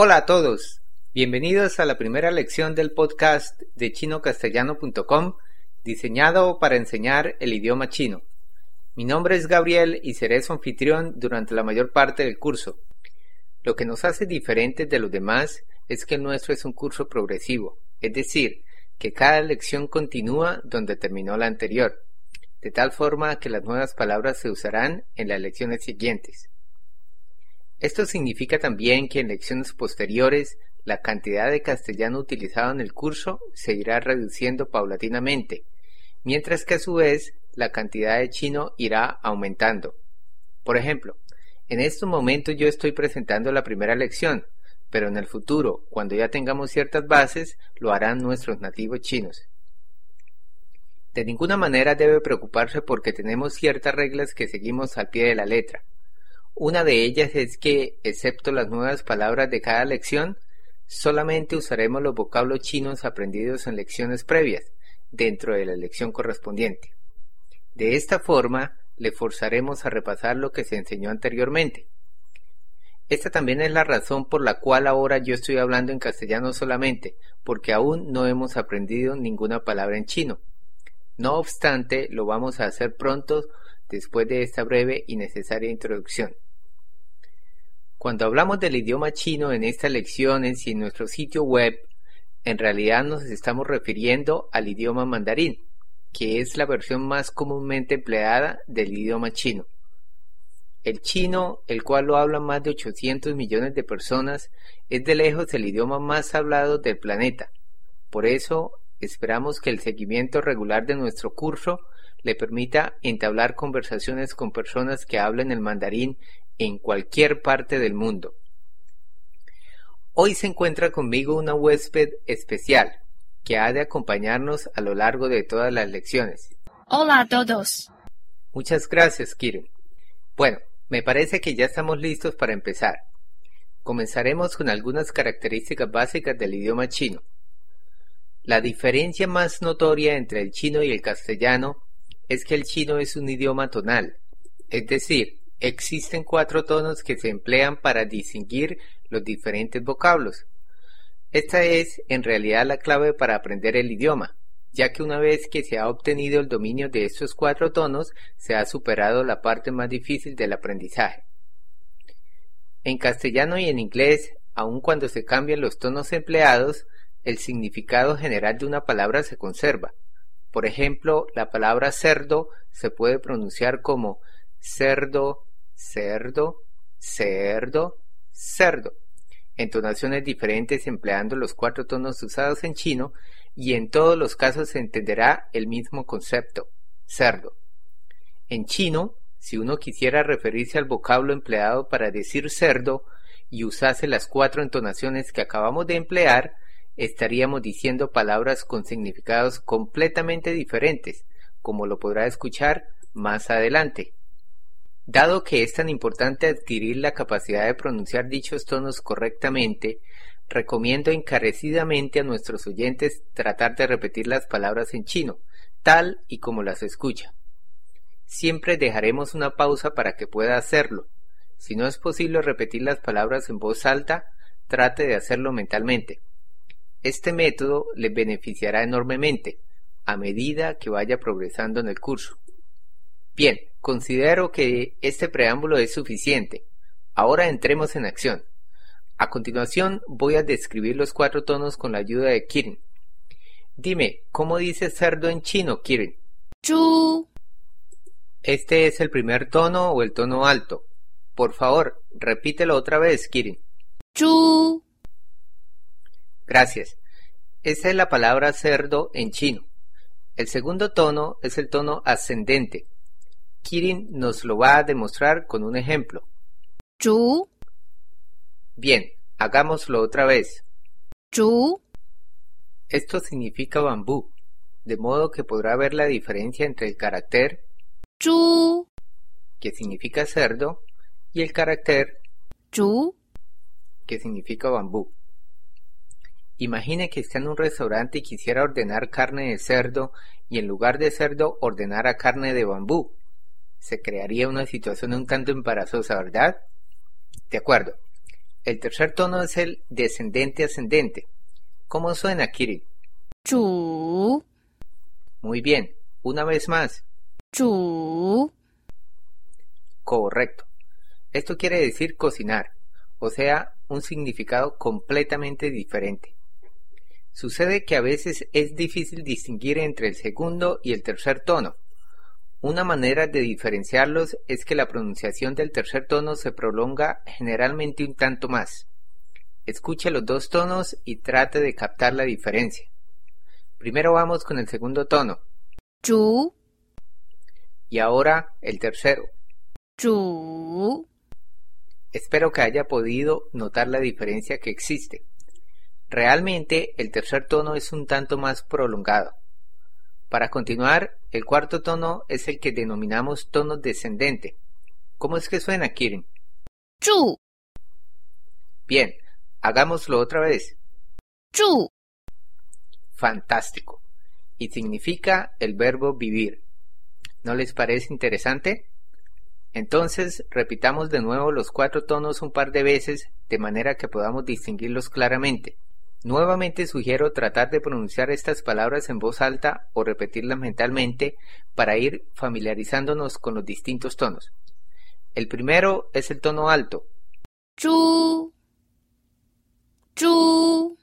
Hola a todos, bienvenidos a la primera lección del podcast de chinocastellano.com diseñado para enseñar el idioma chino. Mi nombre es Gabriel y seré su anfitrión durante la mayor parte del curso. Lo que nos hace diferentes de los demás es que el nuestro es un curso progresivo, es decir, que cada lección continúa donde terminó la anterior, de tal forma que las nuevas palabras se usarán en las lecciones siguientes. Esto significa también que en lecciones posteriores la cantidad de castellano utilizado en el curso se irá reduciendo paulatinamente, mientras que a su vez la cantidad de chino irá aumentando. Por ejemplo, en estos momentos yo estoy presentando la primera lección, pero en el futuro, cuando ya tengamos ciertas bases, lo harán nuestros nativos chinos. De ninguna manera debe preocuparse porque tenemos ciertas reglas que seguimos al pie de la letra. Una de ellas es que, excepto las nuevas palabras de cada lección, solamente usaremos los vocablos chinos aprendidos en lecciones previas, dentro de la lección correspondiente. De esta forma, le forzaremos a repasar lo que se enseñó anteriormente. Esta también es la razón por la cual ahora yo estoy hablando en castellano solamente, porque aún no hemos aprendido ninguna palabra en chino. No obstante, lo vamos a hacer pronto después de esta breve y necesaria introducción. Cuando hablamos del idioma chino en estas lecciones y en nuestro sitio web, en realidad nos estamos refiriendo al idioma mandarín, que es la versión más comúnmente empleada del idioma chino. El chino, el cual lo hablan más de 800 millones de personas, es de lejos el idioma más hablado del planeta. Por eso, esperamos que el seguimiento regular de nuestro curso le permita entablar conversaciones con personas que hablen el mandarín en cualquier parte del mundo. Hoy se encuentra conmigo una huésped especial que ha de acompañarnos a lo largo de todas las lecciones. Hola a todos. Muchas gracias, Kirin. Bueno, me parece que ya estamos listos para empezar. Comenzaremos con algunas características básicas del idioma chino. La diferencia más notoria entre el chino y el castellano es que el chino es un idioma tonal, es decir, existen cuatro tonos que se emplean para distinguir los diferentes vocablos. Esta es en realidad la clave para aprender el idioma, ya que una vez que se ha obtenido el dominio de estos cuatro tonos, se ha superado la parte más difícil del aprendizaje. En castellano y en inglés, aun cuando se cambian los tonos empleados, el significado general de una palabra se conserva. Por ejemplo, la palabra cerdo se puede pronunciar como cerdo, cerdo, cerdo, cerdo, entonaciones diferentes empleando los cuatro tonos usados en chino y en todos los casos se entenderá el mismo concepto, cerdo. En chino, si uno quisiera referirse al vocablo empleado para decir cerdo y usase las cuatro entonaciones que acabamos de emplear, estaríamos diciendo palabras con significados completamente diferentes, como lo podrá escuchar más adelante. Dado que es tan importante adquirir la capacidad de pronunciar dichos tonos correctamente, recomiendo encarecidamente a nuestros oyentes tratar de repetir las palabras en chino, tal y como las escucha. Siempre dejaremos una pausa para que pueda hacerlo. Si no es posible repetir las palabras en voz alta, trate de hacerlo mentalmente. Este método le beneficiará enormemente a medida que vaya progresando en el curso. Bien, considero que este preámbulo es suficiente. Ahora entremos en acción. A continuación voy a describir los cuatro tonos con la ayuda de Kirin. Dime, ¿cómo dice cerdo en chino, Kirin? Chu. Este es el primer tono o el tono alto. Por favor, repítelo otra vez, Kirin. Chu. Gracias. Esta es la palabra cerdo en chino. El segundo tono es el tono ascendente. Kirin nos lo va a demostrar con un ejemplo. Chu. Bien, hagámoslo otra vez. Chu. Esto significa bambú, de modo que podrá ver la diferencia entre el carácter Chu. que significa cerdo y el carácter Chu. que significa bambú. Imagine que está en un restaurante y quisiera ordenar carne de cerdo y en lugar de cerdo ordenara carne de bambú se crearía una situación un tanto embarazosa, ¿verdad? De acuerdo. El tercer tono es el descendente ascendente. ¿Cómo suena, Kirin? 主 Muy bien. Una vez más. 主 Correcto. Esto quiere decir cocinar, o sea, un significado completamente diferente. Sucede que a veces es difícil distinguir entre el segundo y el tercer tono. Una manera de diferenciarlos es que la pronunciación del tercer tono se prolonga generalmente un tanto más. Escuche los dos tonos y trate de captar la diferencia. Primero vamos con el segundo tono 主 y ahora el tercero. 主 Espero que haya podido notar la diferencia que existe. Realmente el tercer tono es un tanto más prolongado. Para continuar, el cuarto tono es el que denominamos tono descendente. ¿Cómo es que suena, Kirin? 住 Bien, hagámoslo otra vez. 住 Fantástico. Y significa el verbo vivir. ¿No les parece interesante? Entonces, repitamos de nuevo los cuatro tonos un par de veces de manera que podamos distinguirlos claramente. Nuevamente sugiero tratar de pronunciar estas palabras en voz alta o repetirlas mentalmente para ir familiarizándonos con los distintos tonos. El primero es el tono alto. Chu. Chu.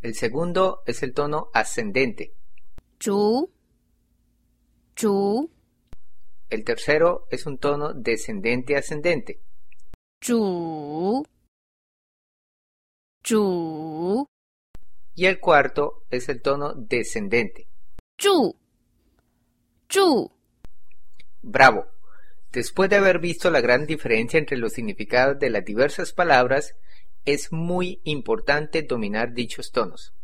El segundo es el tono ascendente. Chu. Chu. El tercero es un tono descendente-ascendente. Chu. Chu y el cuarto es el tono descendente. 住住 Bravo. Después de haber visto la gran diferencia entre los significados de las diversas palabras, es muy importante dominar dichos tonos.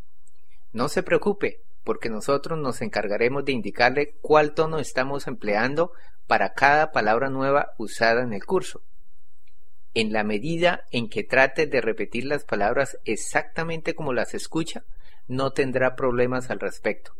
No se preocupe, porque nosotros nos encargaremos de indicarle cuál tono estamos empleando para cada palabra nueva usada en el curso. En la medida en que trate de repetir las palabras exactamente como las escucha, no tendrá problemas al respecto.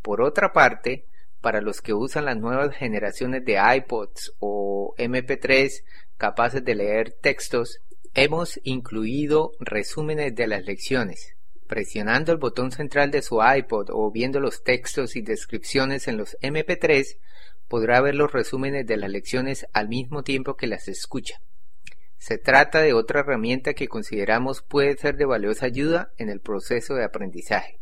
Por otra parte, para los que usan las nuevas generaciones de iPods o MP3 capaces de leer textos, hemos incluido resúmenes de las lecciones. Presionando el botón central de su iPod o viendo los textos y descripciones en los MP3, podrá ver los resúmenes de las lecciones al mismo tiempo que las escucha. Se trata de otra herramienta que consideramos puede ser de valiosa ayuda en el proceso de aprendizaje.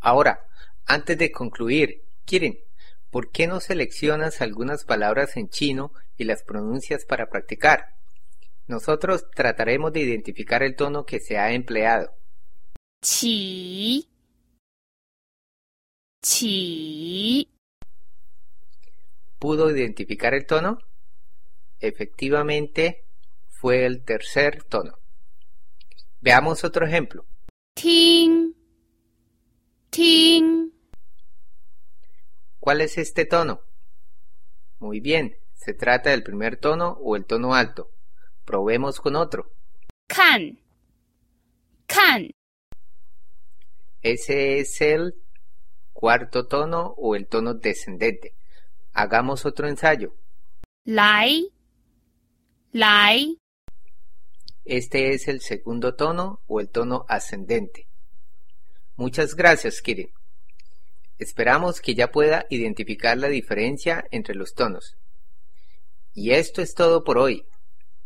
Ahora, antes de concluir, Kirin, ¿por qué no seleccionas algunas palabras en chino y las pronuncias para practicar? Nosotros trataremos de identificar el tono que se ha empleado. 起起 ¿Pudo identificar el tono? Efectivamente, fue el tercer tono. Veamos otro ejemplo. Ting. Ting. ¿Cuál es este tono? Muy bien, se trata del primer tono o el tono alto. Probemos con otro. Can. Can. Ese es el cuarto tono o el tono descendente. Hagamos otro ensayo. Lai. Lai. Este es el segundo tono o el tono ascendente. Muchas gracias, Kirin. Esperamos que ya pueda identificar la diferencia entre los tonos. Y esto es todo por hoy.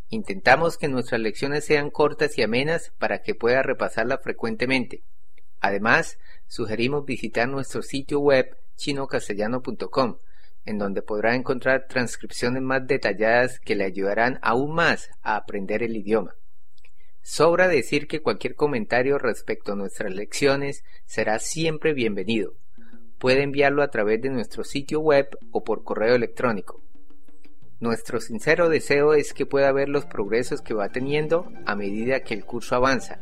Intentamos que nuestras lecciones sean cortas y amenas para que pueda repasarlas frecuentemente. Además, sugerimos visitar nuestro sitio web chinocastellano.com, en donde podrá encontrar transcripciones más detalladas que le ayudarán aún más a aprender el idioma. Sobra decir que cualquier comentario respecto a nuestras lecciones será siempre bienvenido. Puede enviarlo a través de nuestro sitio web o por correo electrónico. Nuestro sincero deseo es que pueda ver los progresos que va teniendo a medida que el curso avanza,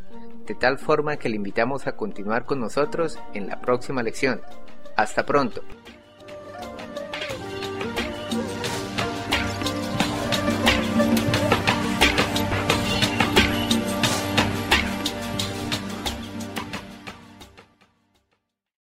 de tal forma que le invitamos a continuar con nosotros en la próxima lección. Hasta pronto.